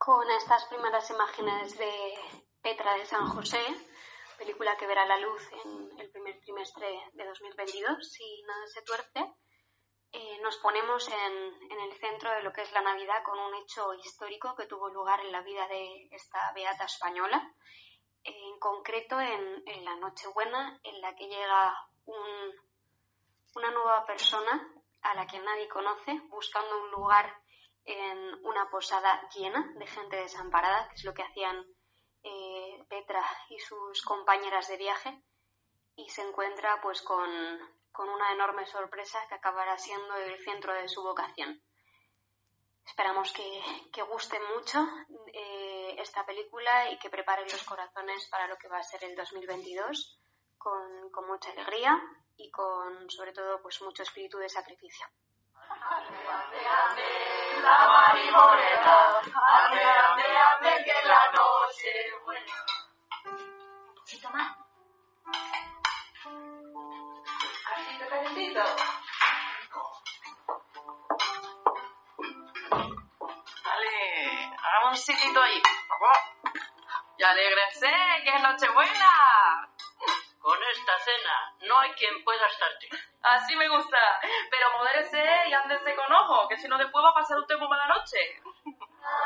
con estas primeras imágenes de Petra de San José, película que verá la luz en el primer trimestre de 2022, si nada se tuerce, eh, nos ponemos en, el centro de lo que es la Navidad con un hecho histórico que tuvo lugar en la vida de esta beata española, en concreto en, la Nochebuena, en la que llega una nueva persona a la que nadie conoce, buscando un lugar en una posada llena de gente desamparada, que es lo que hacían eh, Petra y sus compañeras de viaje, y se encuentra pues con, una enorme sorpresa que acabará siendo el centro de su vocación. Esperamos que, guste mucho eh, esta película y que preparen los corazones para lo que va a ser el 2022 con, con mucha alegría y con sobre todo pues mucho espíritu de sacrificio. Marimorena. Ande, ande, ande, que la noche buena. Un poquito más. Casito calentito. Vale, hagamos un sitio ahí. Y alegrense, que es Nochebuena. Con esta cena no hay quien pueda estarte. Así me gusta. Pero modérese y ándese con ojo, que si no después va a pasar usted muy mala noche.